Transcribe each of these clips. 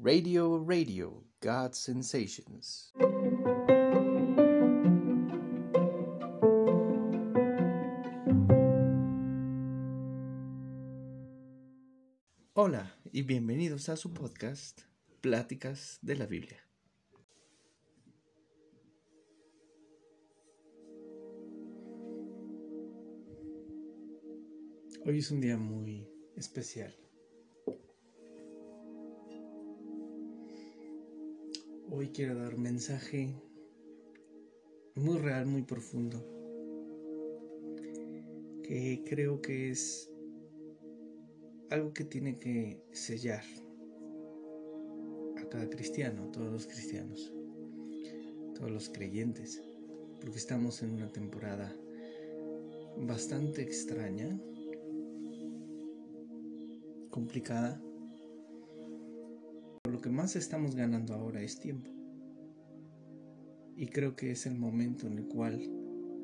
Radio Radio, God Sensations. Hola y bienvenidos a su podcast, Pláticas de la Biblia. Hoy es un día muy especial. Hoy quiero dar un mensaje muy real, muy profundo, que creo que es algo que tiene que sellar a cada cristiano, a todos los cristianos, todos los creyentes, porque estamos en una temporada bastante extraña, complicada, lo que más estamos ganando ahora es tiempo. Y creo que es el momento en el cual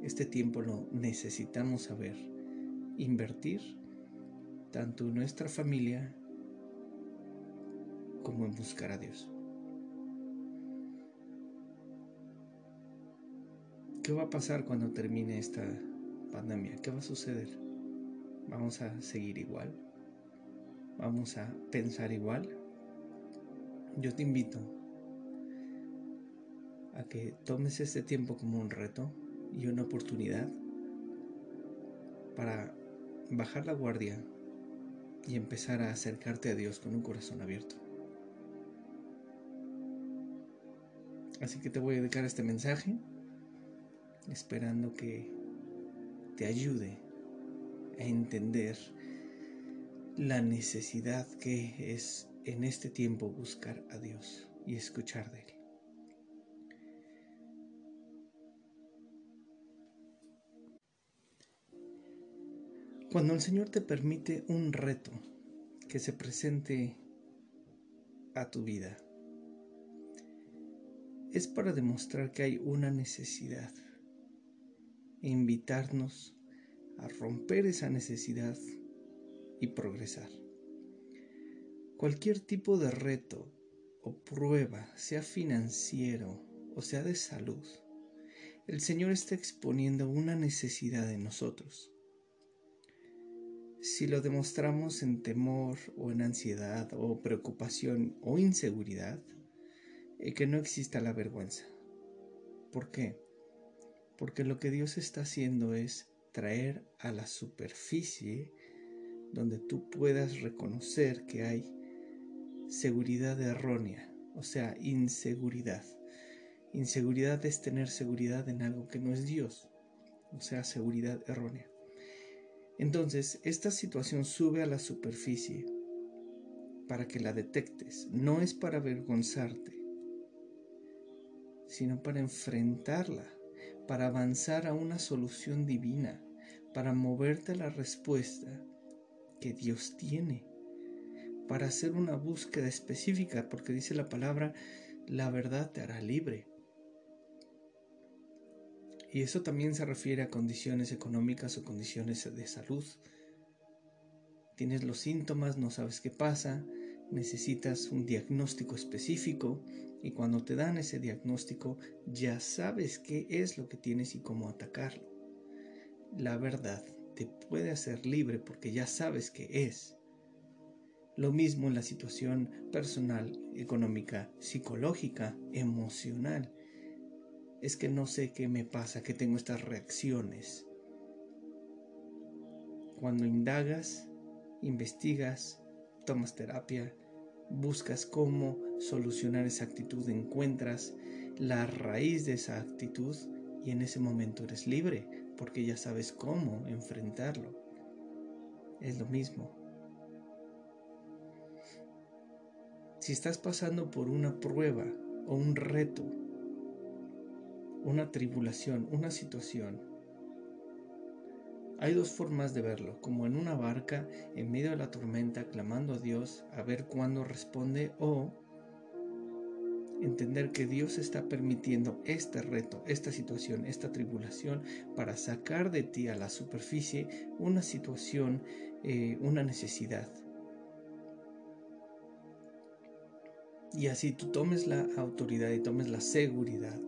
este tiempo lo necesitamos saber invertir tanto en nuestra familia como en buscar a Dios. ¿Qué va a pasar cuando termine esta pandemia? ¿Qué va a suceder? ¿Vamos a seguir igual? ¿Vamos a pensar igual? Yo te invito a que tomes este tiempo como un reto y una oportunidad para bajar la guardia y empezar a acercarte a Dios con un corazón abierto. Así que te voy a dedicar este mensaje esperando que te ayude a entender la necesidad que es en este tiempo buscar a Dios y escuchar de Él. Cuando el Señor te permite un reto que se presente a tu vida, es para demostrar que hay una necesidad e invitarnos a romper esa necesidad y progresar. Cualquier tipo de reto o prueba, sea financiero o sea de salud, el Señor está exponiendo una necesidad de nosotros. Si lo demostramos en temor o en ansiedad o preocupación o inseguridad, eh, que no exista la vergüenza. ¿Por qué? Porque lo que Dios está haciendo es traer a la superficie donde tú puedas reconocer que hay seguridad errónea, o sea, inseguridad. Inseguridad es tener seguridad en algo que no es Dios, o sea, seguridad errónea. Entonces, esta situación sube a la superficie para que la detectes. No es para avergonzarte, sino para enfrentarla, para avanzar a una solución divina, para moverte a la respuesta que Dios tiene para hacer una búsqueda específica, porque dice la palabra, la verdad te hará libre. Y eso también se refiere a condiciones económicas o condiciones de salud. Tienes los síntomas, no sabes qué pasa, necesitas un diagnóstico específico y cuando te dan ese diagnóstico ya sabes qué es lo que tienes y cómo atacarlo. La verdad te puede hacer libre porque ya sabes qué es. Lo mismo en la situación personal, económica, psicológica, emocional. Es que no sé qué me pasa, que tengo estas reacciones. Cuando indagas, investigas, tomas terapia, buscas cómo solucionar esa actitud, encuentras la raíz de esa actitud y en ese momento eres libre porque ya sabes cómo enfrentarlo. Es lo mismo. Si estás pasando por una prueba o un reto, una tribulación, una situación, hay dos formas de verlo, como en una barca en medio de la tormenta clamando a Dios a ver cuándo responde o entender que Dios está permitiendo este reto, esta situación, esta tribulación para sacar de ti a la superficie una situación, eh, una necesidad, Y así tú tomes la autoridad y tomes la seguridad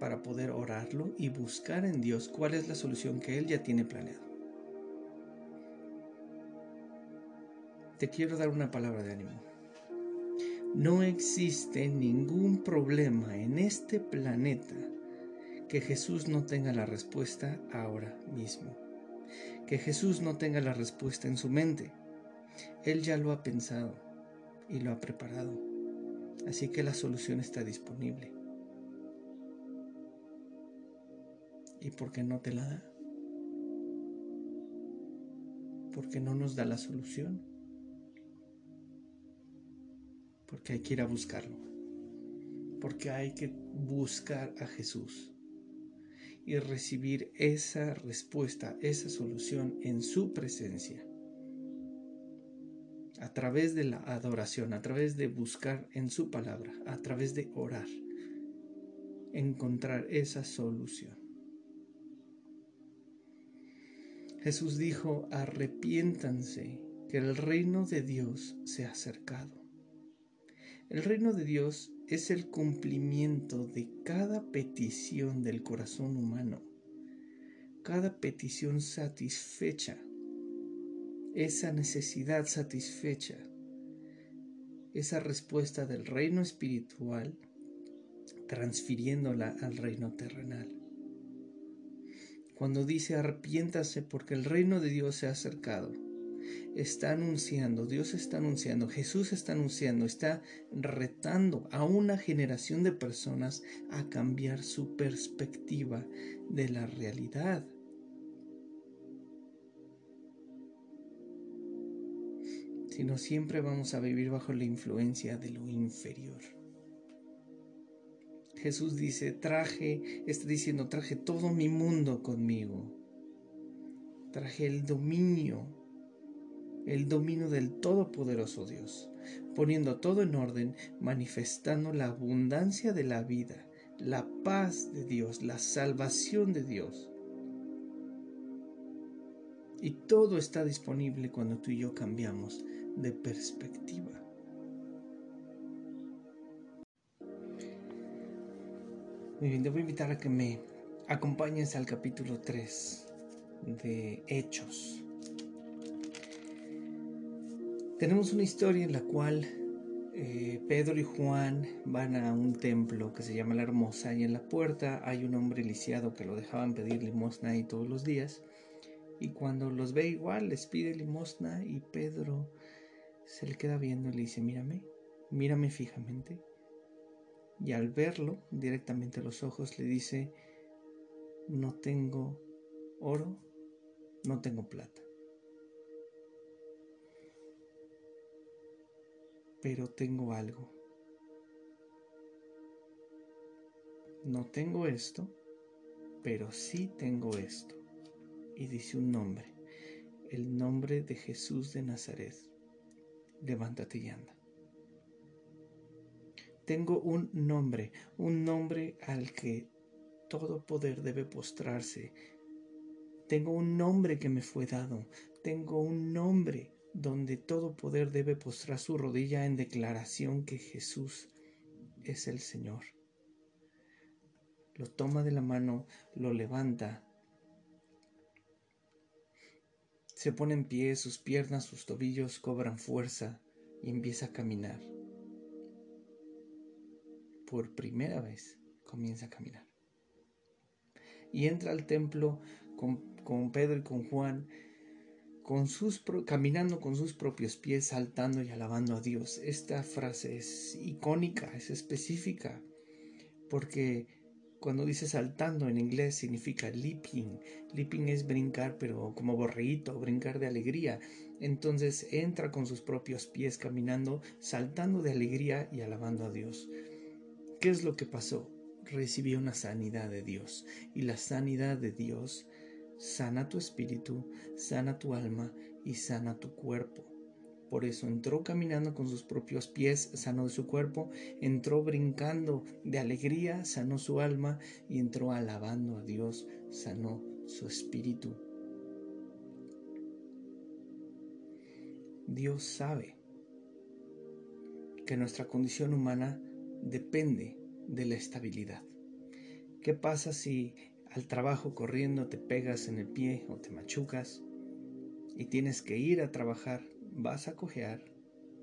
para poder orarlo y buscar en Dios cuál es la solución que Él ya tiene planeado. Te quiero dar una palabra de ánimo. No existe ningún problema en este planeta que Jesús no tenga la respuesta ahora mismo. Que Jesús no tenga la respuesta en su mente. Él ya lo ha pensado y lo ha preparado. Así que la solución está disponible. ¿Y por qué no te la da? ¿Por qué no nos da la solución? Porque hay que ir a buscarlo. Porque hay que buscar a Jesús y recibir esa respuesta, esa solución en su presencia. A través de la adoración, a través de buscar en su palabra, a través de orar, encontrar esa solución. Jesús dijo, arrepiéntanse, que el reino de Dios se ha acercado. El reino de Dios es el cumplimiento de cada petición del corazón humano, cada petición satisfecha, esa necesidad satisfecha, esa respuesta del reino espiritual transfiriéndola al reino terrenal. Cuando dice arrepiéntase porque el reino de Dios se ha acercado, está anunciando, Dios está anunciando, Jesús está anunciando, está retando a una generación de personas a cambiar su perspectiva de la realidad. Si no, siempre vamos a vivir bajo la influencia de lo inferior. Jesús dice, traje, está diciendo, traje todo mi mundo conmigo. Traje el dominio el dominio del Todopoderoso Dios, poniendo todo en orden, manifestando la abundancia de la vida, la paz de Dios, la salvación de Dios. Y todo está disponible cuando tú y yo cambiamos de perspectiva. Muy bien, te voy a invitar a que me acompañes al capítulo 3 de Hechos. Tenemos una historia en la cual eh, Pedro y Juan van a un templo que se llama La Hermosa y en la puerta hay un hombre lisiado que lo dejaban pedir limosna ahí todos los días y cuando los ve igual les pide limosna y Pedro se le queda viendo y le dice mírame, mírame fijamente y al verlo directamente a los ojos le dice no tengo oro, no tengo plata pero tengo algo. No tengo esto, pero sí tengo esto. Y dice un nombre, el nombre de Jesús de Nazaret. Levántate y anda. Tengo un nombre, un nombre al que todo poder debe postrarse. Tengo un nombre que me fue dado. Tengo un nombre donde todo poder debe postrar su rodilla en declaración que Jesús es el Señor. Lo toma de la mano, lo levanta, se pone en pie, sus piernas, sus tobillos cobran fuerza y empieza a caminar. Por primera vez comienza a caminar. Y entra al templo con, Pedro y con Juan con sus caminando con sus propios pies, saltando y alabando a Dios. Esta frase es icónica, es específica, porque cuando dice saltando en inglés significa leaping. Leaping es brincar, pero como borreíto, brincar de alegría. Entonces entra con sus propios pies caminando, saltando de alegría y alabando a Dios. ¿Qué es lo que pasó? Recibió una sanidad de Dios y la sanidad de Dios sana tu espíritu, sana tu alma y sana tu cuerpo. Por eso entró caminando con sus propios pies, sanó su cuerpo, entró brincando de alegría, sanó su alma y entró alabando a Dios, sanó su espíritu. Dios sabe que nuestra condición humana depende de la estabilidad. ¿Qué pasa si al trabajo corriendo te pegas en el pie o te machucas y tienes que ir a trabajar? Vas a cojear,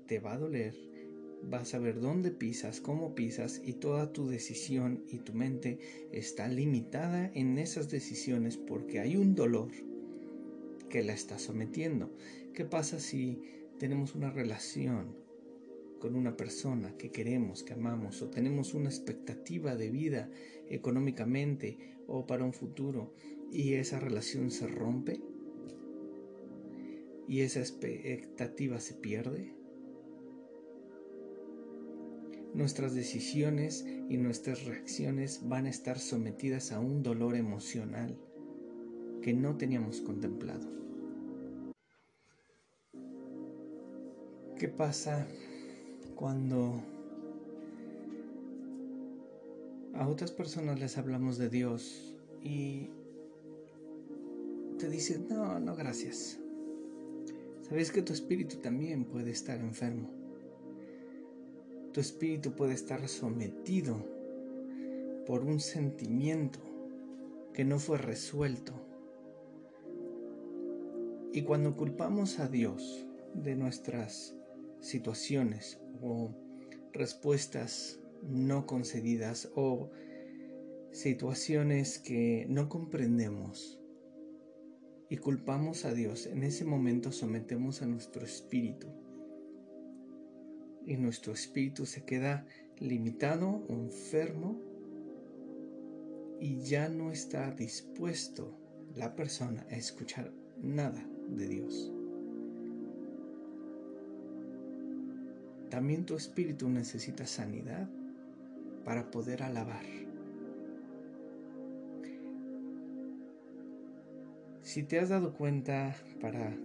te va a doler, vas a ver dónde pisas, cómo pisas y toda tu decisión y tu mente está limitada en esas decisiones porque hay un dolor que la está sometiendo. ¿Qué pasa si tenemos una relación con una persona que queremos, que amamos, o tenemos una expectativa de vida económicamente o para un futuro y esa relación se rompe y esa expectativa se pierde? Nuestras decisiones y nuestras reacciones van a estar sometidas a un dolor emocional que no teníamos contemplado. ¿Qué pasa cuando a otras personas les hablamos de Dios y te dicen, no, no, gracias? Sabes que tu espíritu también puede estar enfermo. Tu espíritu puede estar sometido por un sentimiento que no fue resuelto. Y cuando culpamos a Dios de nuestras situaciones o respuestas no concedidas o situaciones que no comprendemos y culpamos a Dios, en ese momento sometemos a nuestro espíritu y nuestro espíritu se queda limitado, enfermo y ya no está dispuesto la persona a escuchar nada de Dios. También tu espíritu necesita sanidad para poder alabar. Si te has dado cuenta para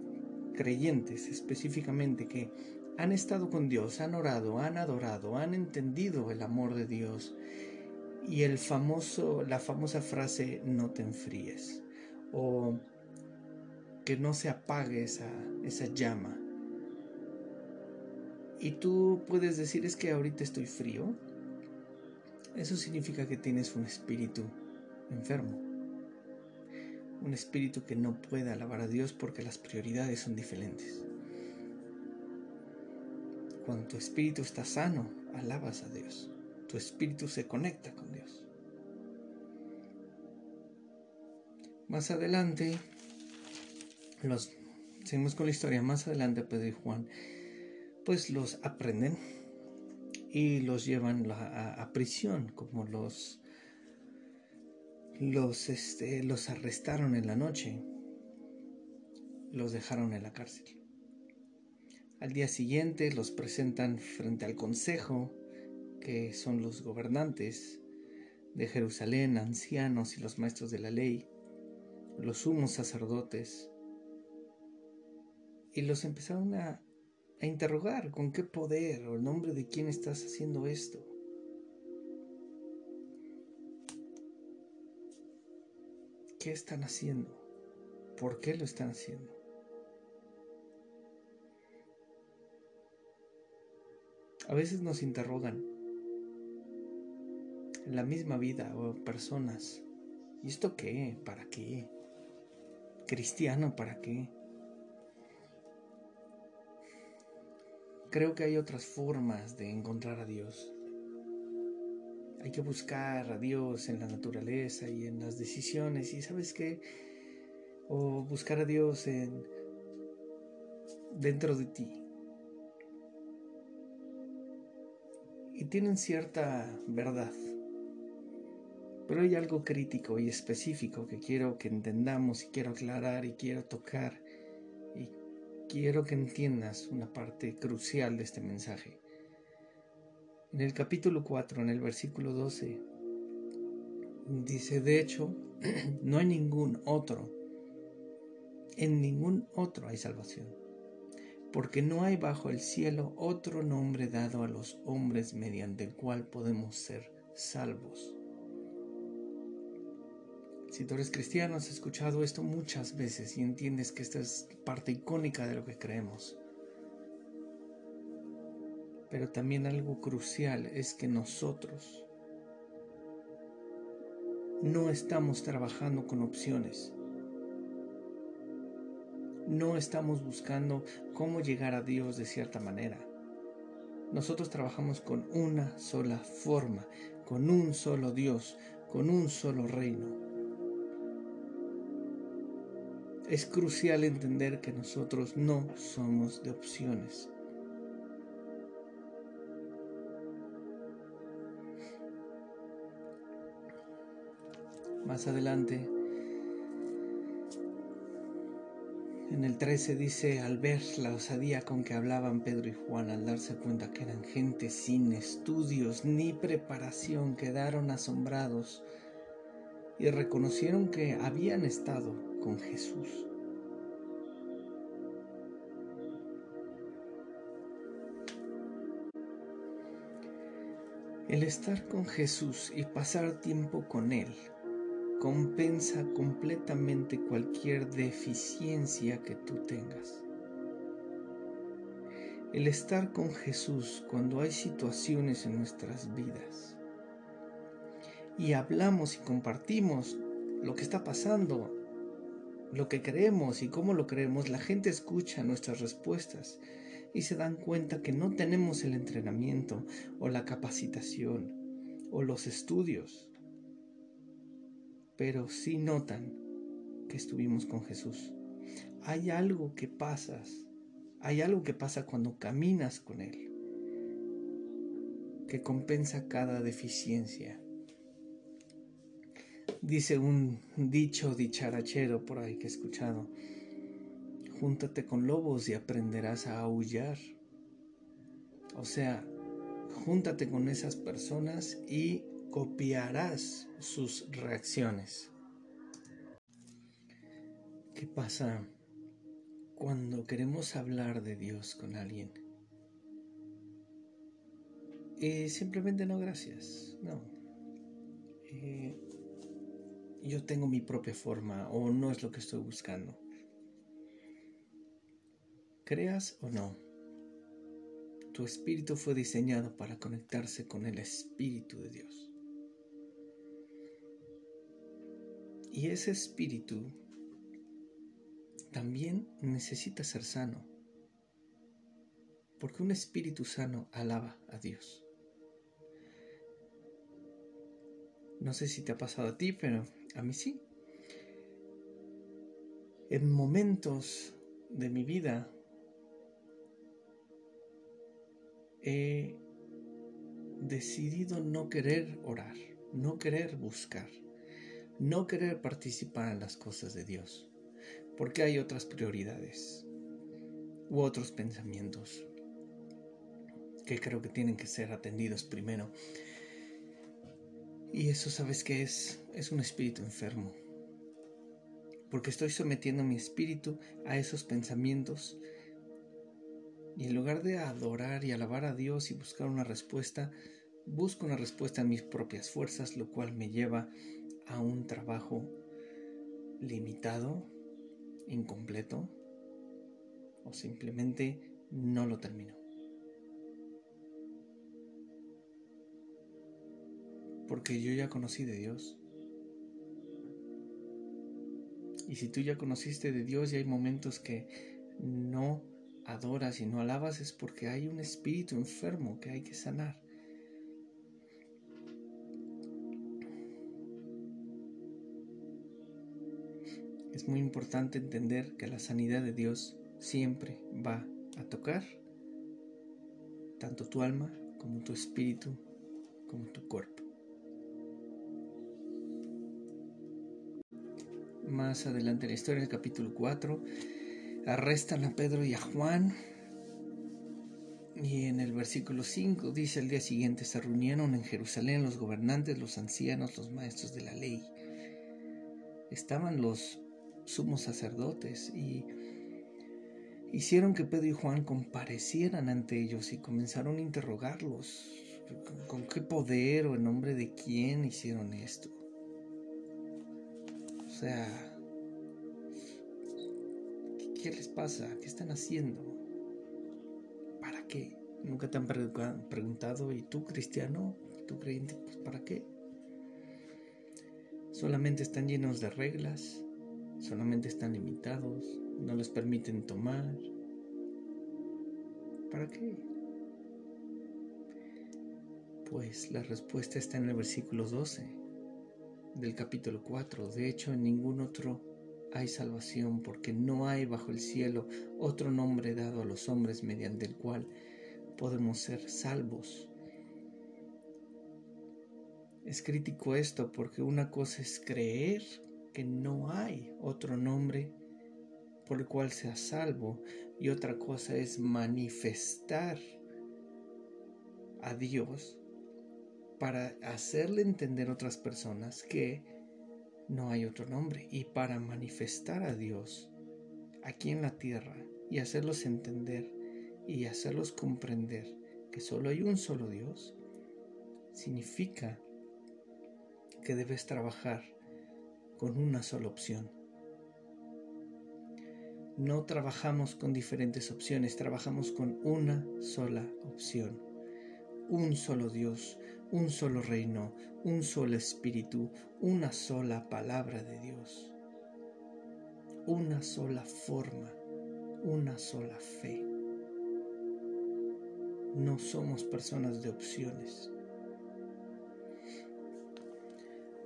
creyentes específicamente que han estado con Dios, han orado, han adorado, han entendido el amor de Dios y el famoso la famosa frase no te enfríes o que no se apague esa, esa llama y tú puedes decir es que ahorita estoy frío, eso significa que tienes un espíritu enfermo. Un espíritu que no puede alabar a Dios porque las prioridades son diferentes. Cuando tu espíritu está sano, alabas a Dios. Tu espíritu se conecta con Dios. Más adelante, los, seguimos con la historia, más adelante Pedro y Juan pues los aprenden y los llevan a, prisión, como los, los, este, los arrestaron en la noche, los dejaron en la cárcel. Al día siguiente los presentan frente al consejo, que son los gobernantes de Jerusalén, ancianos y los maestros de la ley, los sumos sacerdotes, y los empezaron a, a interrogar con qué poder o el nombre de quién estás haciendo esto. ¿Qué están haciendo? ¿Por qué lo están haciendo? A veces nos interrogan en la misma vida o personas. ¿Y esto qué? ¿Para qué? ¿Cristiano para qué? Creo que hay otras formas de encontrar a Dios. Hay que buscar a Dios en la naturaleza y en las decisiones y sabes qué? O buscar a Dios en dentro de ti. Y tienen cierta verdad. Pero hay algo crítico y específico que quiero que entendamos y quiero aclarar y quiero tocar quiero que entiendas una parte crucial de este mensaje. En el capítulo 4, en el versículo 12, dice, de hecho, no hay ningún otro, en ningún otro hay salvación, porque no hay bajo el cielo otro nombre dado a los hombres mediante el cual podemos ser salvos. Si tú eres cristiano, has escuchado esto muchas veces y entiendes que esta es parte icónica de lo que creemos. Pero también algo crucial es que nosotros no estamos trabajando con opciones. No estamos buscando cómo llegar a Dios de cierta manera. Nosotros trabajamos con una sola forma, con un solo Dios, con un solo reino. Es crucial entender que nosotros no somos de opciones. Más adelante, en el 13 dice, al ver la osadía con que hablaban Pedro y Juan, al darse cuenta que eran gente sin estudios ni preparación, quedaron asombrados y reconocieron que habían estado con Jesús. El estar con Jesús y pasar tiempo con Él compensa completamente cualquier deficiencia que tú tengas. El estar con Jesús cuando hay situaciones en nuestras vidas y hablamos y compartimos lo que está pasando, lo que creemos y cómo lo creemos, la gente escucha nuestras respuestas y se dan cuenta que no tenemos el entrenamiento o la capacitación o los estudios pero sí notan que estuvimos con Jesús. Hay algo que pasas, hay algo que pasa cuando caminas con Él, que compensa cada deficiencia. Dice un dicho dicharachero por ahí que he escuchado, júntate con lobos y aprenderás a aullar. O sea, júntate con esas personas y copiarás sus reacciones. ¿Qué pasa cuando queremos hablar de Dios con alguien? Eh, simplemente no, gracias. No. Eh, yo tengo mi propia forma o no es lo que estoy buscando. Creas o no, tu espíritu fue diseñado para conectarse con el Espíritu de Dios. Y ese espíritu también necesita ser sano. Porque un espíritu sano alaba a Dios. No sé si te ha pasado a ti, pero a mí sí. En momentos de mi vida he decidido no querer orar, no querer buscar no querer participar en las cosas de Dios, porque hay otras prioridades u otros pensamientos que creo que tienen que ser atendidos primero. Y eso, ¿sabes qué es? Es un espíritu enfermo. Porque estoy sometiendo mi espíritu a esos pensamientos. Y en lugar de adorar y alabar a Dios y buscar una respuesta, busco una respuesta en mis propias fuerzas, lo cual me lleva a un trabajo limitado, incompleto o simplemente no lo termino. Porque yo ya conocí de Dios. Y si tú ya conociste de Dios y hay momentos que no adoras y no alabas es porque hay un espíritu enfermo que hay que sanar. Es muy importante entender que la sanidad de Dios siempre va a tocar tanto tu alma como tu espíritu, como tu cuerpo. Más adelante en la historia, en el capítulo 4, arrestan a Pedro y a Juan. Y en el versículo 5 dice, al día siguiente se reunieron en Jerusalén los gobernantes, los ancianos, los maestros de la ley. Estaban los sumos sacerdotes y hicieron que Pedro y Juan comparecieran ante ellos y comenzaron a interrogarlos. ¿Con qué poder o en nombre de quién hicieron esto? O sea, ¿qué les pasa? ¿Qué están haciendo? ¿Para qué? Nunca te han preguntado, ¿y tú cristiano? ¿Tú creyente? Pues ¿para qué? Solamente están llenos de reglas, solamente están limitados, no les permiten tomar. ¿Para qué? Pues la respuesta está en el versículo 12 del capítulo 4. De hecho, en ningún otro hay salvación, porque no hay bajo el cielo otro nombre dado a los hombres mediante el cual podemos ser salvos. Es crítico esto porque una cosa es creer no hay otro nombre por el cual sea salvo. Y otra cosa es manifestar a Dios para hacerle entender a otras personas que no hay otro nombre. Y para manifestar a Dios aquí en la tierra y hacerlos entender y hacerlos comprender que solo hay un solo Dios, significa que debes trabajar con una sola opción. No trabajamos con diferentes opciones, trabajamos con una sola opción. Un solo Dios, un solo reino, un solo espíritu, una sola palabra de Dios, una sola forma, una sola fe. No somos personas de opciones.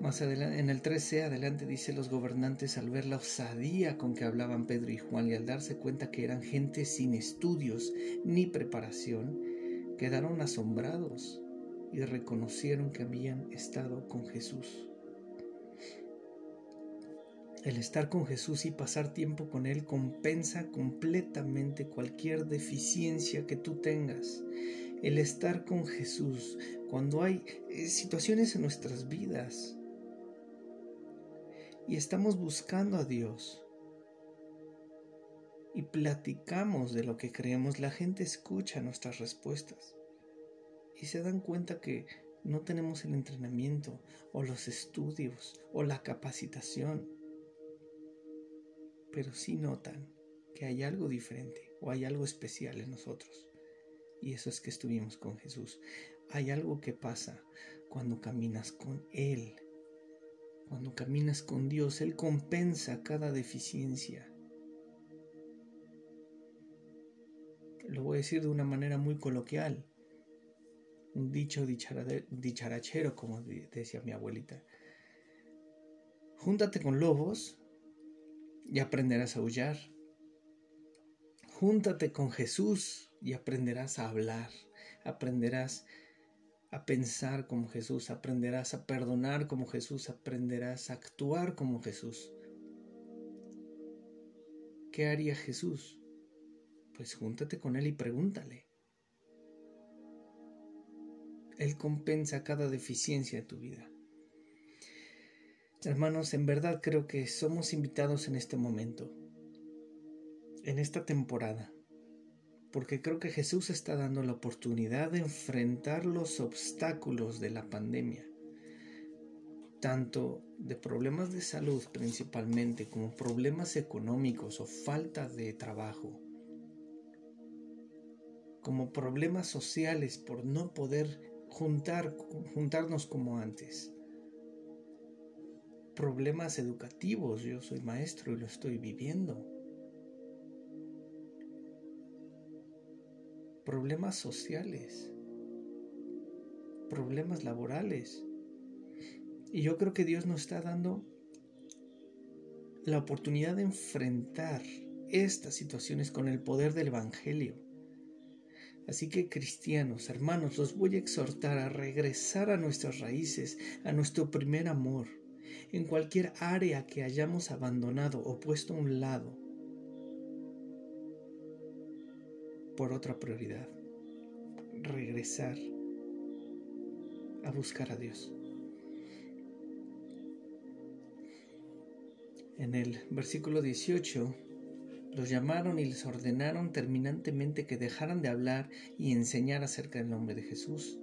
Más adelante, en el 13 adelante dice los gobernantes al ver la osadía con que hablaban Pedro y Juan y al darse cuenta que eran gente sin estudios ni preparación, quedaron asombrados y reconocieron que habían estado con Jesús. El estar con Jesús y pasar tiempo con Él compensa completamente cualquier deficiencia que tú tengas. El estar con Jesús cuando hay eh, situaciones en nuestras vidas y estamos buscando a Dios y platicamos de lo que creemos, la gente escucha nuestras respuestas y se dan cuenta que no tenemos el entrenamiento o los estudios o la capacitación, pero sí notan que hay algo diferente o hay algo especial en nosotros. Y eso es que estuvimos con Jesús. Hay algo que pasa cuando caminas con Él. Cuando caminas con Dios, Él compensa cada deficiencia. Lo voy a decir de una manera muy coloquial un dicho dicharachero, como decía mi abuelita. Júntate con lobos y aprenderás a aullar. Júntate con Jesús y aprenderás a hablar. Aprenderás a pensar como Jesús, aprenderás a perdonar como Jesús, aprenderás a actuar como Jesús. ¿Qué haría Jesús? Pues júntate con Él y pregúntale. Él compensa cada deficiencia de tu vida. Hermanos, en verdad creo que somos invitados en este momento, en esta temporada, porque creo que Jesús está dando la oportunidad de enfrentar los obstáculos de la pandemia, tanto de problemas de salud principalmente como problemas económicos o falta de trabajo, como problemas sociales por no poder juntar, juntarnos como antes. Problemas educativos, yo soy maestro y lo estoy viviendo. Problemas sociales, problemas laborales. Y yo creo que Dios nos está dando la oportunidad de enfrentar estas situaciones con el poder del Evangelio Así que cristianos, hermanos, los voy a exhortar a regresar a nuestras raíces, a nuestro primer amor, en cualquier área que hayamos abandonado o puesto a un lado por otra prioridad. Regresar a buscar a Dios. En el versículo 18 los llamaron y les ordenaron terminantemente que dejaran de hablar y enseñar acerca del nombre de Jesús.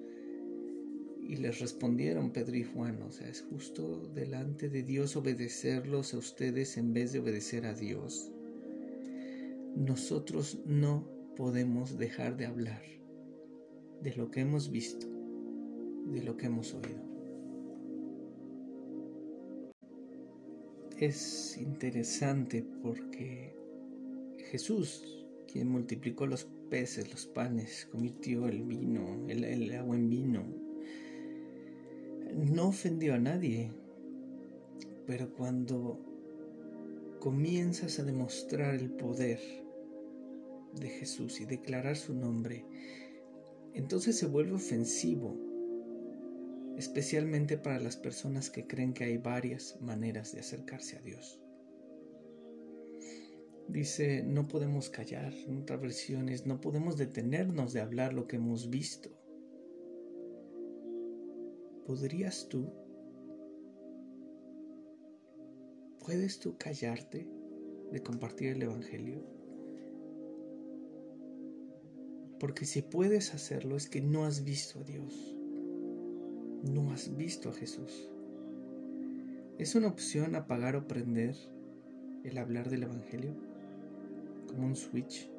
Y les respondieron Pedro y Juan, o sea, es justo delante de Dios obedecerlos a ustedes en vez de obedecer a Dios. Nosotros no podemos dejar de hablar de lo que hemos visto, de lo que hemos oído. Es interesante porque Jesús, quien multiplicó los peces, los panes, convirtió el vino, el, agua en vino, no ofendió a nadie, pero cuando comienzas a demostrar el poder de Jesús y declarar su nombre, entonces se vuelve ofensivo, especialmente para las personas que creen que hay varias maneras de acercarse a Dios. Dice, no podemos callar, en otras versiones, no podemos detenernos de hablar lo que hemos visto. ¿Podrías tú? ¿Puedes tú callarte de compartir el Evangelio? Porque si puedes hacerlo es que no has visto a Dios, no has visto a Jesús. ¿Es una opción apagar o prender el hablar del Evangelio? Como un switch.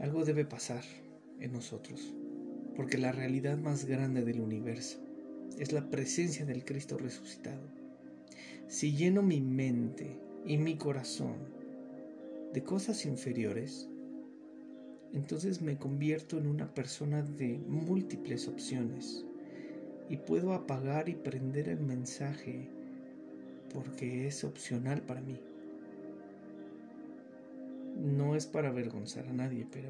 Algo debe pasar en nosotros, porque la realidad más grande del universo es la presencia del Cristo resucitado. Si lleno mi mente y mi corazón de cosas inferiores, entonces me convierto en una persona de múltiples opciones y puedo apagar y prender el mensaje porque es opcional para mí. No es para avergonzar a nadie, pero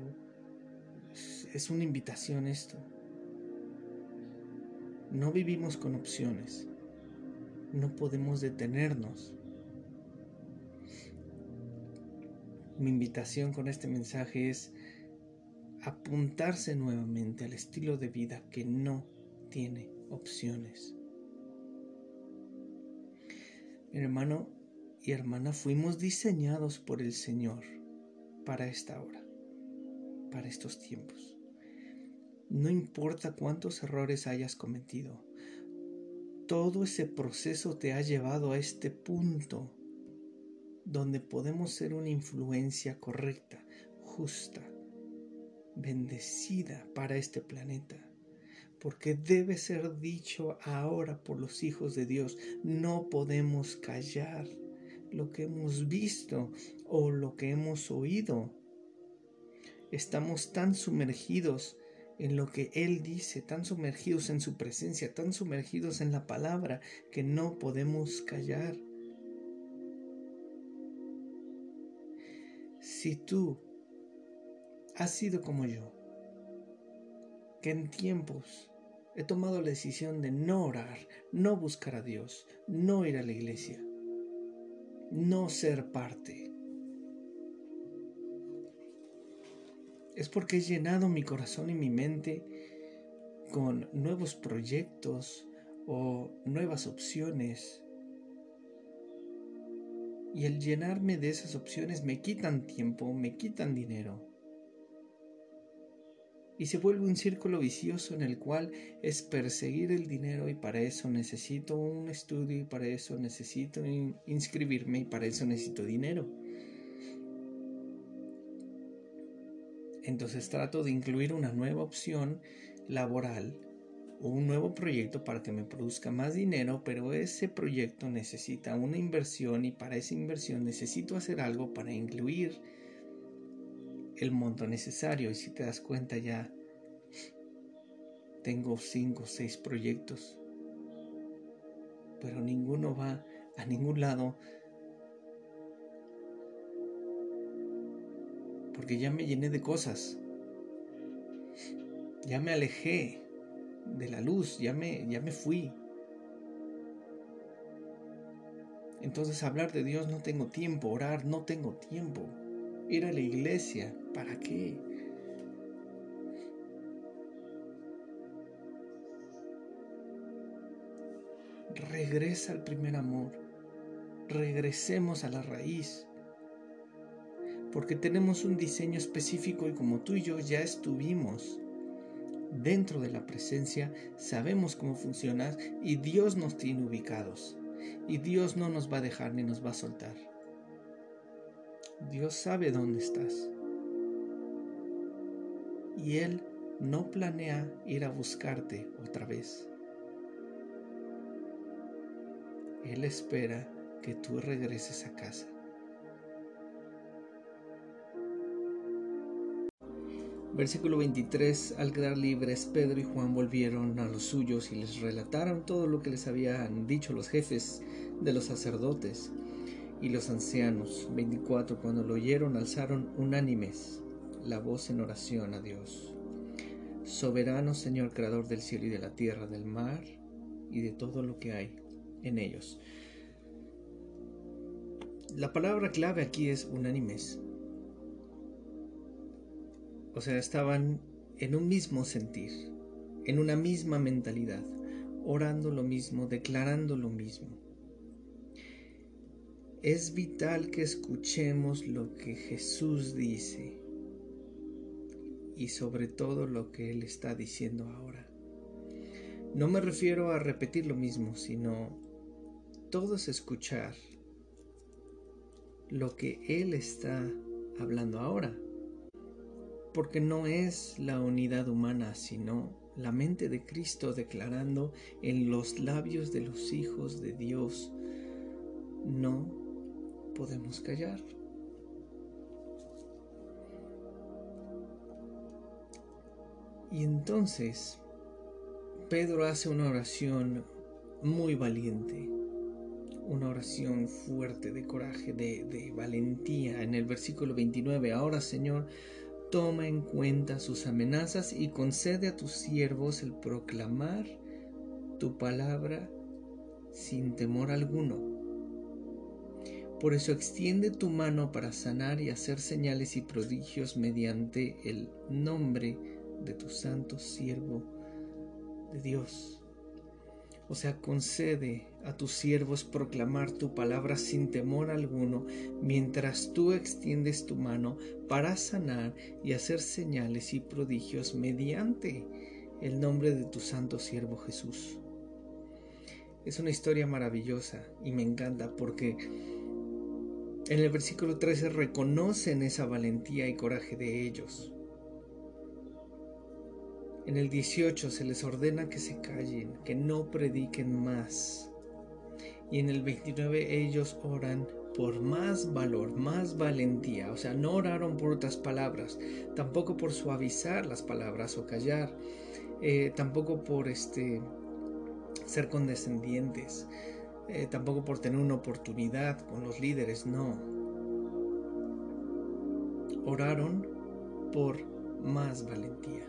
es una invitación esto. No vivimos con opciones. No podemos detenernos. Mi invitación con este mensaje es apuntarse nuevamente al estilo de vida que no tiene opciones. Mi hermano y hermana, fuimos diseñados por el Señor para esta hora, para estos tiempos. No importa cuántos errores hayas cometido, todo ese proceso te ha llevado a este punto donde podemos ser una influencia correcta, justa, bendecida para este planeta. Porque debe ser dicho ahora por los hijos de Dios. No podemos callar lo que hemos visto o lo que hemos oído. Estamos tan sumergidos en lo que Él dice, tan sumergidos en su presencia, tan sumergidos en la palabra, que no podemos callar. Si tú has sido como yo, que en tiempos he tomado la decisión de no orar, no buscar a Dios, no ir a la iglesia, no ser parte. Es porque he llenado mi corazón y mi mente con nuevos proyectos o nuevas opciones. Y el llenarme de esas opciones me quitan tiempo, me quitan dinero y se vuelve un círculo vicioso en el cual es perseguir el dinero y para eso necesito un estudio y para eso necesito inscribirme y para eso necesito dinero. Entonces trato de incluir una nueva opción laboral o un nuevo proyecto para que me produzca más dinero, pero ese proyecto necesita una inversión y para esa inversión necesito hacer algo para incluir el monto necesario y si te das cuenta ya tengo cinco o seis proyectos pero ninguno va a ningún lado porque ya me llené de cosas ya me alejé de la luz ya me ya me fui. Entonces hablar de Dios no tengo tiempo orar no tengo tiempo ir a la iglesia ¿Para qué? Regresa al primer amor. Regresemos a la raíz. Porque tenemos un diseño específico y como tú y yo ya estuvimos dentro de la presencia, sabemos cómo funciona y Dios nos tiene ubicados. Y Dios no nos va a dejar ni nos va a soltar. Dios sabe dónde estás. y Él no planea ir a buscarte otra vez. Él espera que tú regreses a casa. Versículo 23. Al quedar libres, Pedro y Juan volvieron a los suyos y les relataron todo lo que les habían dicho los jefes de los sacerdotes y los ancianos. 24. Cuando lo oyeron, alzaron unánimes la voz en oración a Dios. Soberano Señor, Creador del cielo y de la tierra, del mar y de todo lo que hay en ellos. La palabra clave aquí es unánimes. O sea, estaban en un mismo sentir, en una misma mentalidad, orando lo mismo, declarando lo mismo. Es vital que escuchemos lo que Jesús dice y sobre todo lo que Él está diciendo ahora. No me refiero a repetir lo mismo, sino todos escuchar lo que Él está hablando ahora. Porque no es la unidad humana, sino la mente de Cristo declarando en los labios de los hijos de Dios, no podemos callar. Y entonces Pedro hace una oración muy valiente una oración fuerte de coraje, de, valentía en el versículo 29. Ahora, Señor, toma en cuenta sus amenazas y concede a tus siervos el proclamar tu palabra sin temor alguno. Por eso extiende tu mano para sanar y hacer señales y prodigios mediante el nombre de tu santo siervo de Dios. O sea, concede a tus siervos proclamar tu palabra sin temor alguno, mientras tú extiendes tu mano para sanar y hacer señales y prodigios mediante el nombre de tu santo siervo Jesús. Es una historia maravillosa y me encanta porque en el versículo 13 reconocen esa valentía y coraje de ellos. En el 18 se les ordena que se callen, que no prediquen más. Y en el 29 ellos oran por más valor, más valentía. O sea, no oraron por otras palabras, tampoco por suavizar las palabras o callar, eh, tampoco por este ser condescendientes, eh, tampoco por tener una oportunidad con los líderes, no. Oraron por más valentía.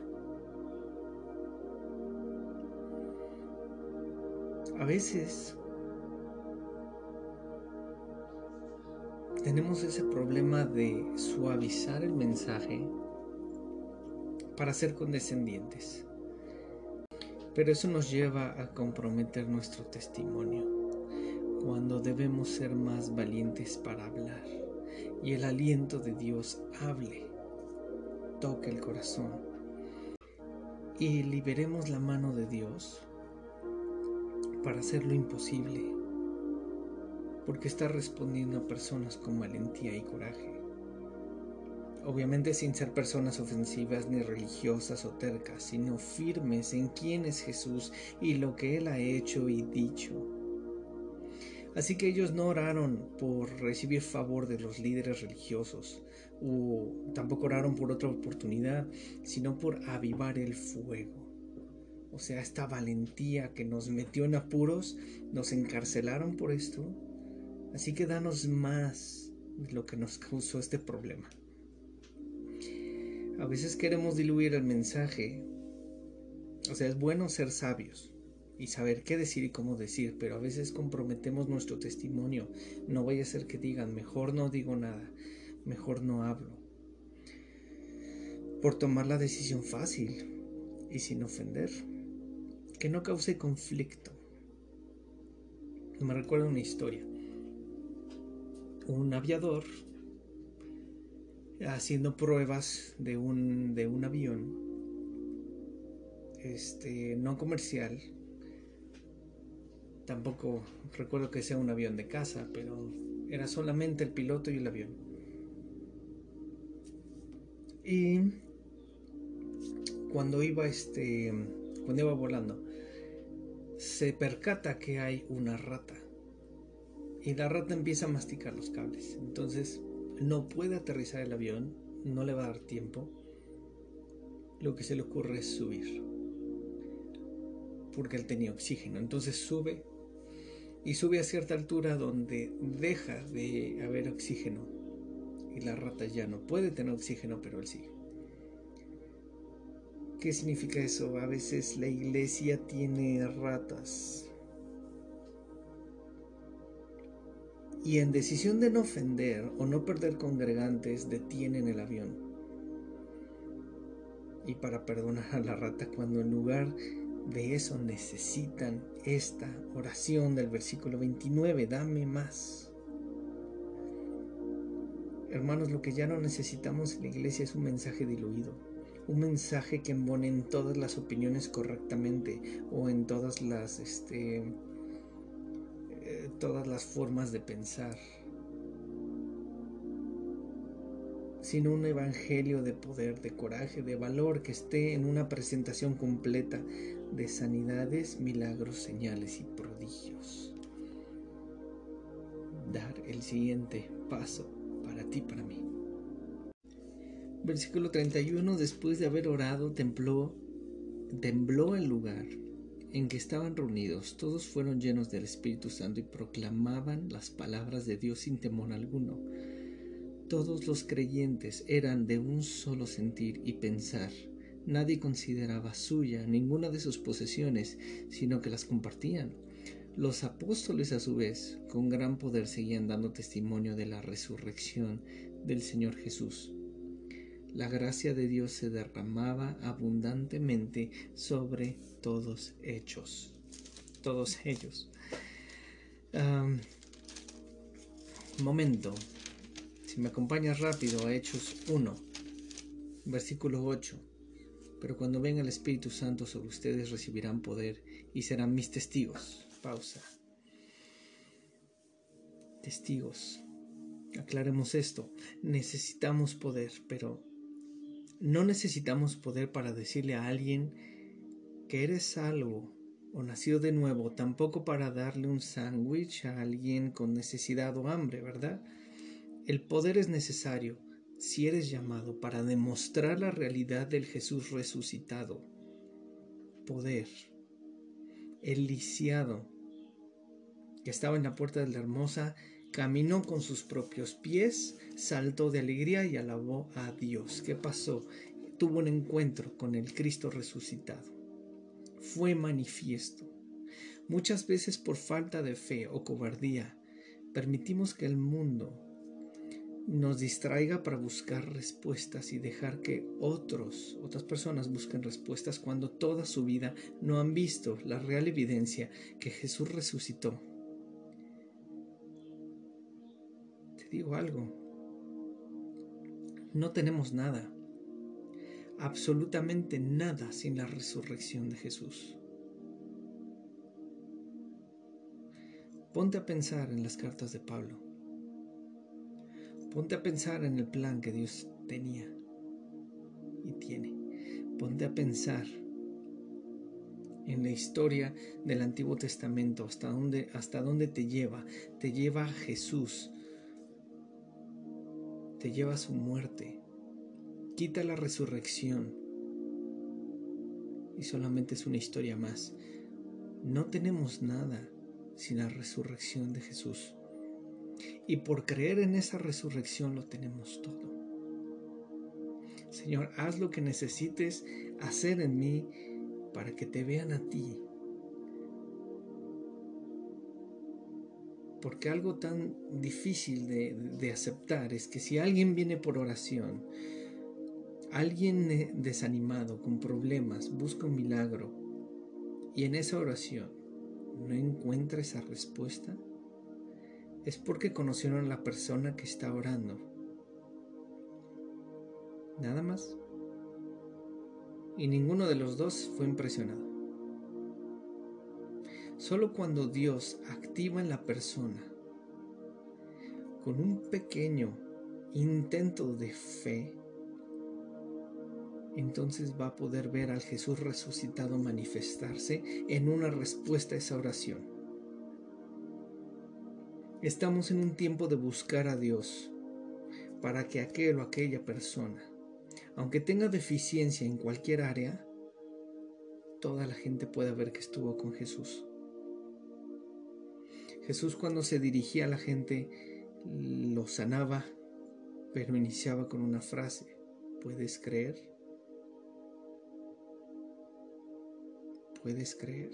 A veces tenemos ese problema de suavizar el mensaje para ser condescendientes. Pero eso nos lleva a comprometer nuestro testimonio cuando debemos ser más valientes para hablar y el aliento de Dios hable, toque el corazón y liberemos la mano de Dios para hacer lo imposible, porque está respondiendo a personas con valentía y coraje. Obviamente sin ser personas ofensivas ni religiosas o tercas, sino firmes en quién es Jesús y lo que Él ha hecho y dicho. Así que ellos no oraron por recibir favor de los líderes religiosos, o tampoco oraron por otra oportunidad, sino por avivar el fuego o sea, esta valentía que nos metió en apuros, nos encarcelaron por esto. Así que danos más de lo que nos causó este problema. A veces queremos diluir el mensaje. O sea, es bueno ser sabios y saber qué decir y cómo decir, pero a veces comprometemos nuestro testimonio. No vaya a ser que digan, mejor no digo nada, mejor no hablo. Por tomar la decisión fácil y sin ofender que no cause conflicto. Me recuerda una historia. Un aviador haciendo pruebas de un, de un avión este, no comercial. Tampoco recuerdo que sea un avión de casa, pero era solamente el piloto y el avión. Y cuando iba este cuando iba volando se percata que hay una rata y la rata empieza a masticar los cables. Entonces no puede aterrizar el avión, no le va a dar tiempo. Lo que se le ocurre es subir. Porque él tenía oxígeno. Entonces sube y sube a cierta altura donde deja de haber oxígeno. Y la rata ya no puede tener oxígeno, pero él sigue. ¿Qué significa eso? A veces la iglesia tiene ratas. Y en decisión de no ofender o no perder congregantes, detienen el avión. Y para perdonar a la rata cuando en lugar de eso necesitan esta oración del versículo 29, dame más. Hermanos, lo que ya no necesitamos en la iglesia es un mensaje diluido un mensaje que embone en todas las opiniones correctamente o en todas las este eh, todas las formas de pensar sino un evangelio de poder, de coraje, de valor que esté en una presentación completa de sanidades, milagros, señales y prodigios. Dar el siguiente paso para ti, para mí. Versículo 31, después de haber orado, tembló, tembló el lugar en que estaban reunidos. Todos fueron llenos del Espíritu Santo y proclamaban las palabras de Dios sin temor alguno. Todos los creyentes eran de un solo sentir y pensar. Nadie consideraba suya ninguna de sus posesiones, sino que las compartían. Los apóstoles a su vez, con gran poder, seguían dando testimonio de la resurrección del Señor Jesús la gracia de Dios se derramaba abundantemente sobre todos hechos, todos ellos. momento, si me acompañas rápido a Hechos 1, versículo 8. Pero cuando venga el Espíritu Santo sobre ustedes recibirán poder y serán mis testigos. Pausa. Testigos. Aclaremos esto. Necesitamos poder, pero no necesitamos poder para decirle a alguien que eres salvo o nacido de nuevo, tampoco para darle un sándwich a alguien con necesidad o hambre, ¿verdad? El poder es necesario si eres llamado para demostrar la realidad del Jesús resucitado. Poder. El lisiado que estaba en la puerta de la hermosa Caminó con sus propios pies, saltó de alegría y alabó a Dios. ¿Qué pasó? Tuvo un encuentro con el Cristo resucitado. Fue manifiesto. Muchas veces por falta de fe o cobardía permitimos que el mundo nos distraiga para buscar respuestas y dejar que otros, otras personas busquen respuestas cuando toda su vida no han visto la real evidencia que Jesús resucitó digo algo. No tenemos nada, absolutamente nada sin la resurrección de Jesús. Ponte a pensar en las cartas de Pablo. Ponte a pensar en el plan que Dios tenía y tiene. Ponte a pensar en la historia del Antiguo Testamento, hasta dónde, hasta dónde te lleva. Te lleva a Jesús, te lleva a su muerte, quita la resurrección y solamente es una historia más. No tenemos nada sin la resurrección de Jesús. Y por creer en esa resurrección lo tenemos todo. Señor, haz lo que necesites hacer en mí para que te vean a ti Porque algo tan difícil de, aceptar es que si alguien viene por oración, alguien desanimado, con problemas, busca un milagro y en esa oración no encuentra esa respuesta, es porque conocieron a la persona que está orando. Nada más. Y ninguno de los dos fue impresionado. Solo cuando Dios activa en la persona con un pequeño intento de fe, entonces va a poder ver al Jesús resucitado manifestarse en una respuesta a esa oración. Estamos en un tiempo de buscar a Dios para que aquel o aquella persona, aunque tenga deficiencia en cualquier área, toda la gente pueda ver que estuvo con Jesús. Jesús cuando se dirigía a la gente lo sanaba, pero iniciaba con una frase, ¿puedes creer? ¿Puedes creer?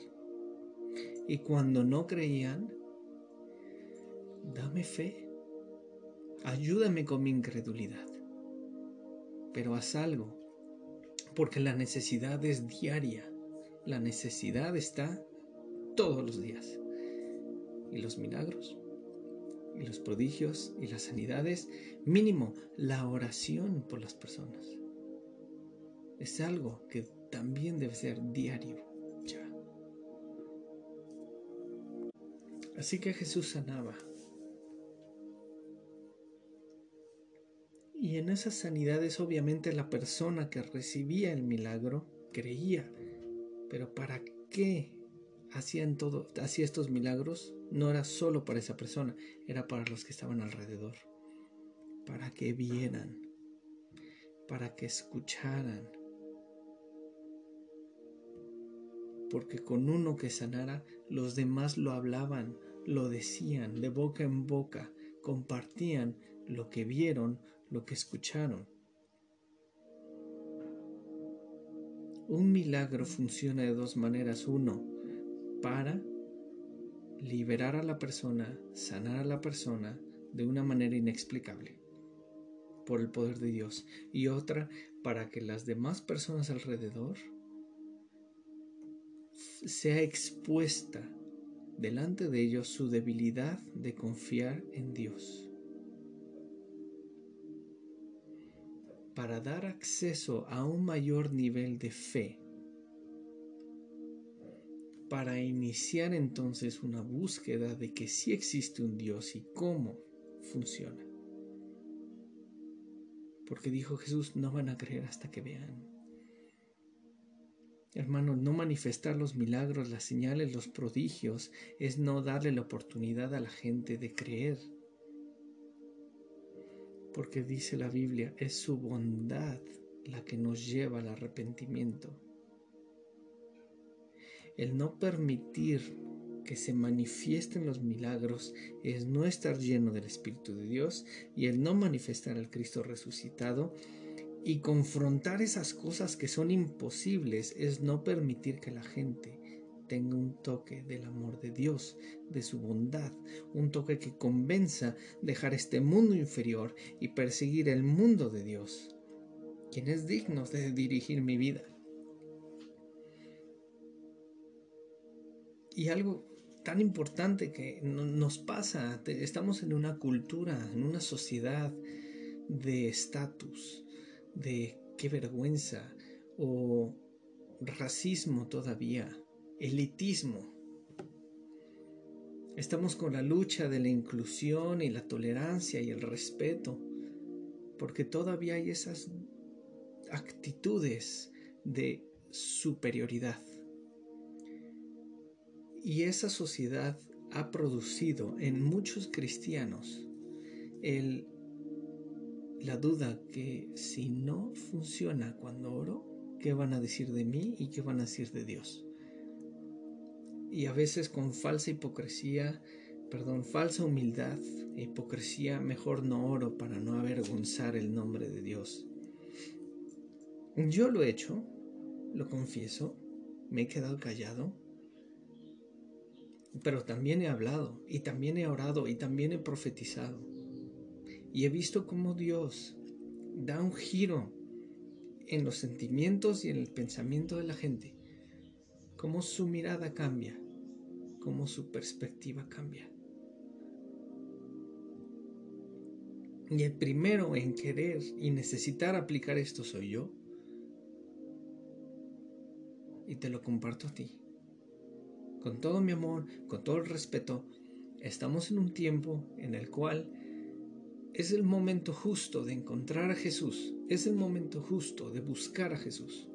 Y cuando no creían, dame fe, ayúdame con mi incredulidad, pero haz algo, porque la necesidad es diaria, la necesidad está todos los días. Y los milagros, y los prodigios, y las sanidades, mínimo la oración por las personas. Es algo que también debe ser diario. Así que Jesús sanaba. En esas sanidades obviamente la persona que recibía el milagro creía. Pero ¿para qué hacían todo, hacía estos milagros? No era solo para esa persona, era para los que estaban alrededor. Para que vieran, para que escucharan. Porque con uno que sanara, los demás lo hablaban, lo decían de boca en boca, compartían lo que vieron, lo que escucharon. Un milagro funciona de dos maneras. Uno, para liberar a la persona, sanar a la persona de una manera inexplicable por el poder de Dios. Y otra, para que las demás personas alrededor sea expuesta delante de ellos su debilidad de confiar en Dios. Para dar acceso a un mayor nivel de fe, para iniciar entonces una búsqueda de que sí existe un Dios y cómo funciona. Porque dijo Jesús, no van a creer hasta que vean. Hermano, no manifestar los milagros, las señales, los prodigios es no darle la oportunidad a la gente de creer. Porque dice la Biblia, es su bondad la que nos lleva al arrepentimiento. El no permitir que se manifiesten los milagros es no estar lleno del Espíritu de Dios y el no manifestar al Cristo resucitado y confrontar esas cosas que son imposibles es no permitir que la gente tenga un toque del amor de Dios, de su bondad, un toque que convenza dejar este mundo inferior y perseguir el mundo de Dios, quien es digno de dirigir mi vida. Y algo tan importante que nos pasa, estamos en una cultura, en una sociedad de estatus, de qué vergüenza o racismo todavía, elitismo. Estamos con la lucha de la inclusión y la tolerancia y el respeto, porque todavía hay esas actitudes de superioridad. Y esa sociedad ha producido en muchos cristianos el la duda que si no funciona cuando oro, ¿qué van a decir de mí y qué van a decir de Dios? Y a veces con falsa hipocresía, perdón, falsa humildad e hipocresía, mejor no oro para no avergonzar el nombre de Dios. Yo lo he hecho, lo confieso, me he quedado callado, pero también he hablado y también he orado y también he profetizado. Y he visto cómo Dios da un giro en los sentimientos y en el pensamiento de la gente. Cómo su mirada cambia, cómo su perspectiva cambia. Y el primero en querer y necesitar aplicar esto soy yo. Y te lo comparto a ti. Con todo mi amor, con todo el respeto, estamos en un tiempo en el cual es el momento justo de encontrar a Jesús, es el momento justo de buscar a Jesús.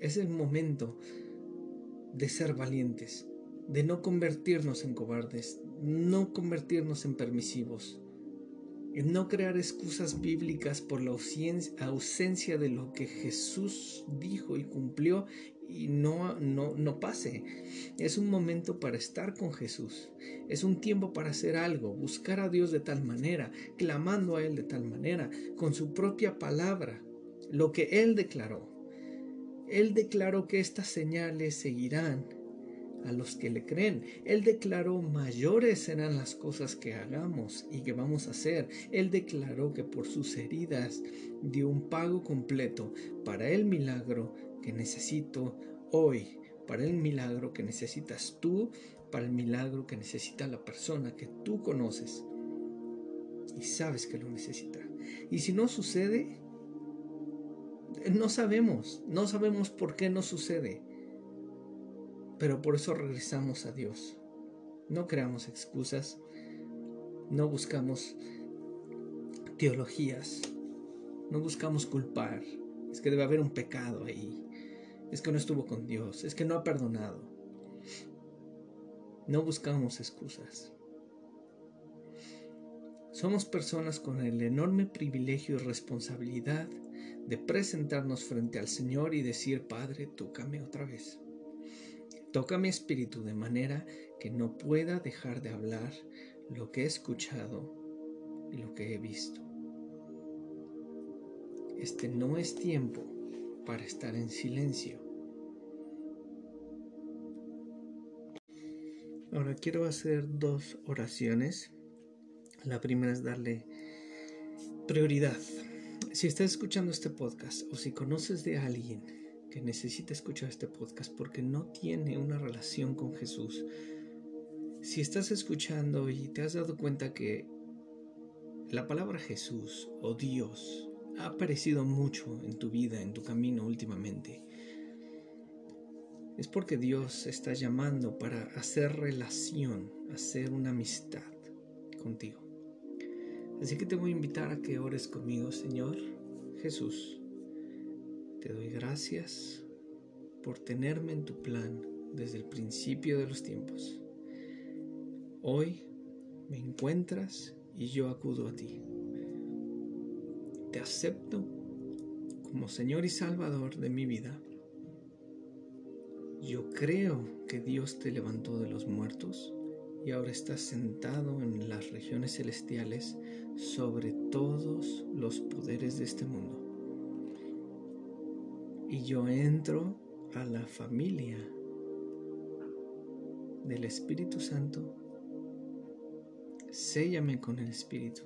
Es el momento de ser valientes, de no convertirnos en cobardes, no convertirnos en permisivos, en no crear excusas bíblicas por la ausencia de lo que Jesús dijo y cumplió y no, no, no pase. Es un momento para estar con Jesús. Es un tiempo para hacer algo, buscar a Dios de tal manera, clamando a Él de tal manera, con su propia palabra, lo que Él declaró. Él declaró que estas señales seguirán a los que le creen. Él declaró mayores serán las cosas que hagamos y que vamos a hacer. Él declaró que por sus heridas dio un pago completo para el milagro que necesito hoy, para el milagro que necesitas tú, para el milagro que necesita la persona que tú conoces y sabes que lo necesita. Y si no sucede, no sabemos, no sabemos por qué no sucede. Pero por eso regresamos a Dios. No creamos excusas, no buscamos teologías, no buscamos culpar. Es que debe haber un pecado ahí. Es que no estuvo con Dios, es que no ha perdonado. No buscamos excusas. Somos personas con el enorme privilegio y responsabilidad de presentarnos frente al Señor y decir, Padre, tócame otra vez. Toca mi espíritu de manera que no pueda dejar de hablar lo que he escuchado y lo que he visto. Este no es tiempo para estar en silencio. Ahora quiero hacer dos oraciones. La primera es darle prioridad. Si estás escuchando este podcast o si conoces de alguien que necesita escuchar este podcast porque no tiene una relación con Jesús, si estás escuchando y te has dado cuenta que la palabra Jesús o Dios ha aparecido mucho en tu vida, en tu camino últimamente, es porque Dios está llamando para hacer relación, hacer una amistad contigo. Así que te voy a invitar a que ores conmigo, Señor Jesús. Te doy gracias por tenerme en tu plan desde el principio de los tiempos. Hoy me encuentras y yo acudo a ti. Te acepto como Señor y Salvador de mi vida. Yo creo que Dios te levantó de los muertos y ahora estás sentado en las regiones celestiales sobre todos los poderes de este mundo y yo entro a la familia del Espíritu Santo, séllame con el Espíritu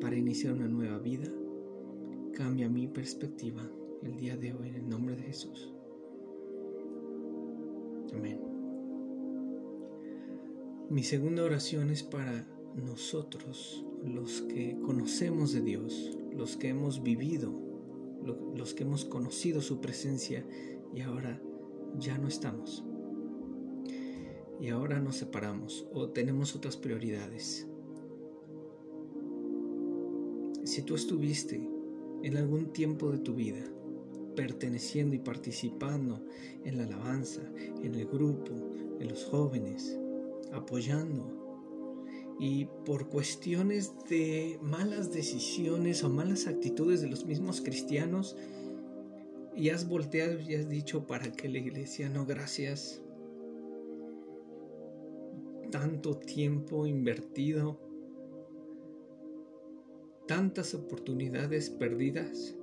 para iniciar una nueva vida. Cambia mi perspectiva el día de hoy en el nombre de Jesús. Amén. Mi segunda oración es para nosotros, los que conocemos de Dios, los que hemos vivido los que hemos conocido su presencia y ahora ya no estamos. Y ahora nos separamos o tenemos otras prioridades. Si tú estuviste en algún tiempo de tu vida perteneciendo y participando en la alabanza, en el grupo, en los jóvenes, apoyando, y por cuestiones de malas decisiones o malas actitudes de los mismos cristianos, y has volteado y has dicho para que la iglesia no gracias. Tanto tiempo invertido, tantas oportunidades perdidas,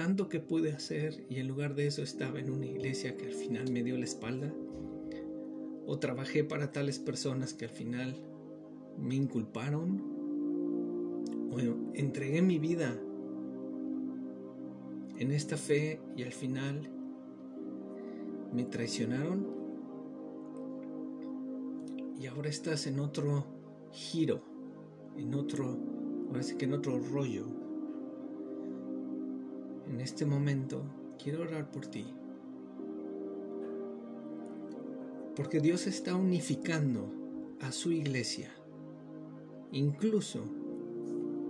tanto que pude hacer y en lugar de eso estaba en una iglesia que al final me dio la espalda o trabajé para tales personas que al final me inculparon o entregué mi vida en esta fe y al final me traicionaron y ahora estás en otro giro, en otro, ahora que en otro rollo. En este momento quiero orar por ti Porque Dios está unificando a su iglesia, incluso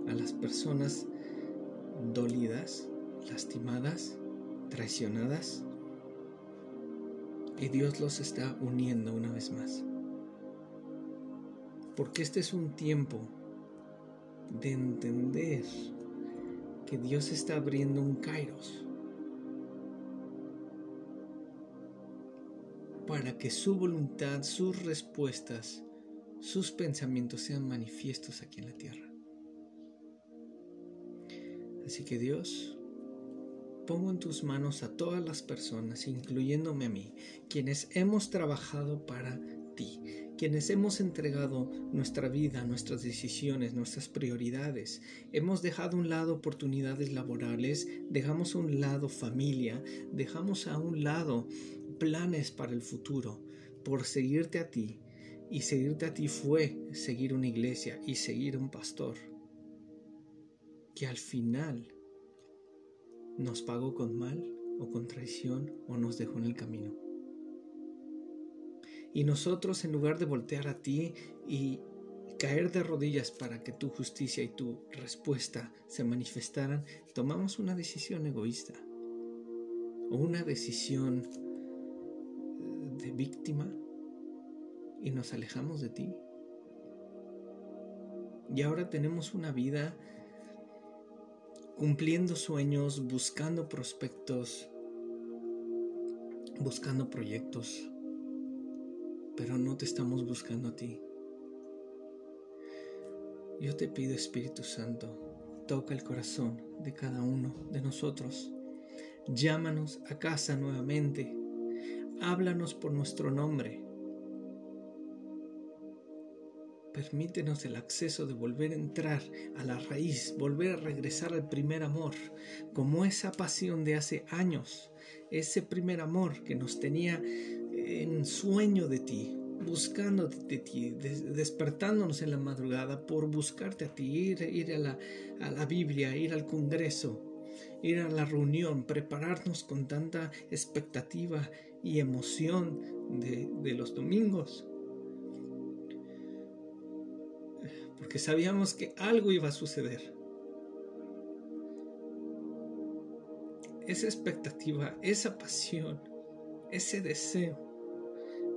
a las personas dolidas, lastimadas, traicionadas. Y Dios los está uniendo una vez más. Porque este es un tiempo de entender que Dios está abriendo un kairos para que su voluntad, sus respuestas, sus pensamientos sean manifiestos aquí en la tierra. Así que Dios, pongo en tus manos a todas las personas, incluyéndome a mí, quienes hemos trabajado para quienes hemos entregado nuestra vida, nuestras decisiones, nuestras prioridades, hemos dejado a un lado oportunidades laborales, dejamos a un lado familia, dejamos a un lado planes para el futuro por seguirte a ti. Y seguirte a ti fue seguir una iglesia y seguir un pastor que al final nos pagó con mal o con traición o nos dejó en el camino. Y nosotros en lugar de voltear a ti y caer de rodillas para que tu justicia y tu respuesta se manifestaran, tomamos una decisión egoísta o una decisión de víctima y nos alejamos de ti. Y ahora tenemos una vida cumpliendo sueños, buscando prospectos, buscando proyectos, pero no te estamos buscando a ti. Yo te pido, Espíritu Santo, toca el corazón de cada uno de nosotros. Llámanos a casa nuevamente háblanos por nuestro nombre. Permítenos el acceso de volver a entrar a la raíz, volver a regresar al primer amor, como esa pasión de hace años, ese primer amor que nos tenía en sueño de ti, buscando de ti, despertándonos en la madrugada por buscarte a ti, ir, ir a, la, a la Biblia, ir al Congreso, ir a la reunión, prepararnos con tanta expectativa y emoción de, los domingos. Porque sabíamos que algo iba a suceder. Esa expectativa, esa pasión, ese deseo,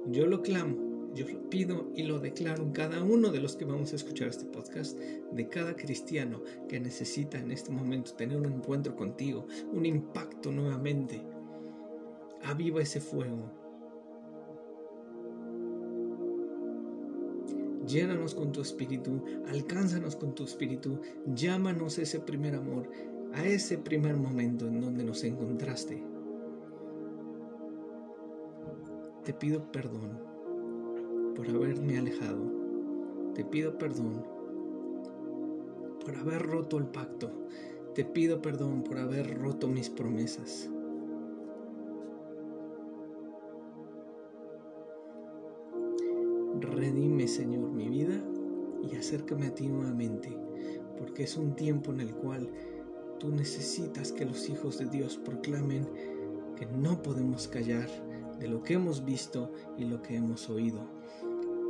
yo lo clamo, yo lo pido y lo declaro en cada uno de los que vamos a escuchar este podcast, de cada cristiano que necesita en este momento tener un encuentro contigo, un impacto nuevamente, aviva ese fuego. Llénanos con tu espíritu, alcánzanos con tu espíritu, llámanos ese primer amor, a ese primer momento en donde nos encontraste. Te pido perdón por haberme alejado. Te pido perdón por haber roto el pacto. Te pido perdón por haber roto mis promesas. Redime, Señor, mi vida y acércame a ti nuevamente, porque es un tiempo en el cual tú necesitas que los hijos de Dios proclamen que no podemos callar de lo que hemos visto y lo que hemos oído.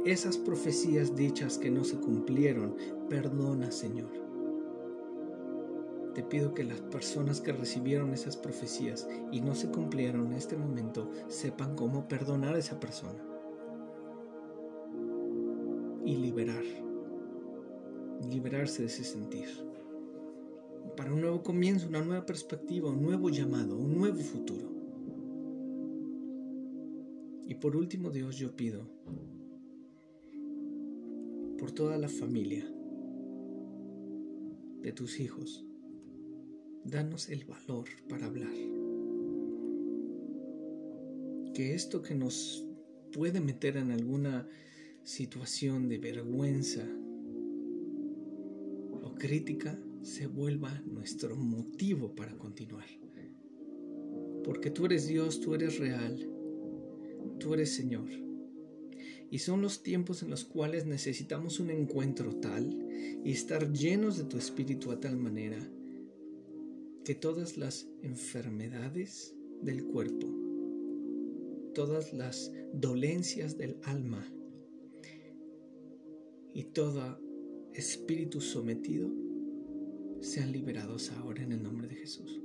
Esas profecías dichas que no se cumplieron, perdona, Señor. Te pido que las personas que recibieron esas profecías y no se cumplieron en este momento sepan cómo perdonar a esa persona y liberar, liberarse de ese sentir. Para un nuevo comienzo, una nueva perspectiva, un nuevo llamado, un nuevo futuro. Y por último, Dios, yo pido por toda la familia de tus hijos, danos el valor para hablar. Que esto que nos puede meter en alguna situación de vergüenza o crítica se vuelva nuestro motivo para continuar. Porque tú eres Dios, tú eres real, tú eres Señor. Y son los tiempos en los cuales necesitamos un encuentro tal y estar llenos de tu espíritu a tal manera que todas las enfermedades del cuerpo todas las dolencias del alma y todo espíritu sometido sean liberados ahora en el nombre de Jesús.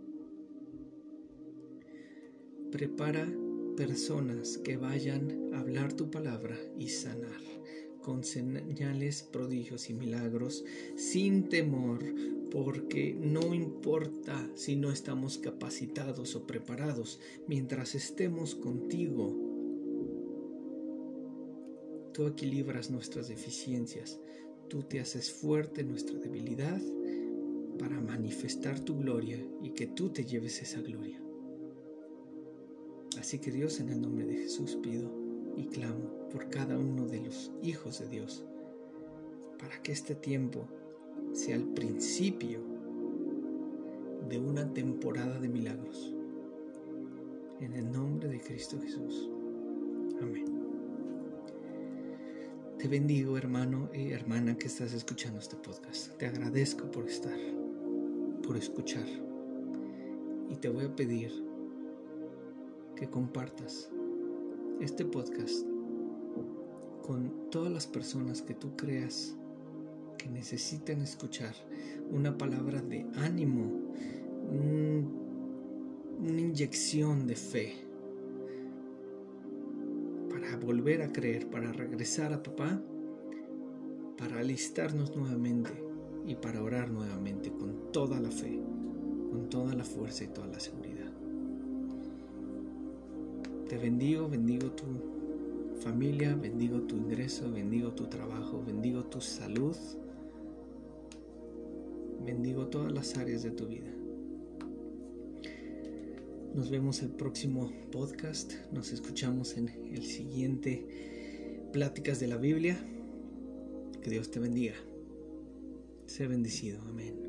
Prepara personas que vayan a hablar tu palabra y sanar con señales, prodigios y milagros sin temor, porque no importa si no estamos capacitados o preparados, mientras estemos contigo, tú equilibras nuestras deficiencias, tú te haces fuerte nuestra debilidad para manifestar tu gloria y que tú te lleves esa gloria. Así que Dios, en el nombre de Jesús pido y clamo por cada uno de los hijos de Dios, para que este tiempo sea el principio de una temporada de milagros. En el nombre de Cristo Jesús. Amén. Te bendigo, hermano y hermana que estás escuchando este podcast. Te agradezco por estar, por escuchar. Y te voy a pedir que compartas este podcast con todas las personas que tú creas que necesitan escuchar una palabra de ánimo, una inyección de fe para volver a creer, para regresar a papá, para alistarnos nuevamente y para orar nuevamente con toda la fe, con toda la fuerza y toda la seguridad. Te bendigo, bendigo tu familia, bendigo tu ingreso, bendigo tu trabajo, bendigo tu salud, bendigo todas las áreas de tu vida. Nos vemos el próximo podcast, nos escuchamos en el siguiente Pláticas de la Biblia. Que Dios te bendiga. Sé bendecido. Amén.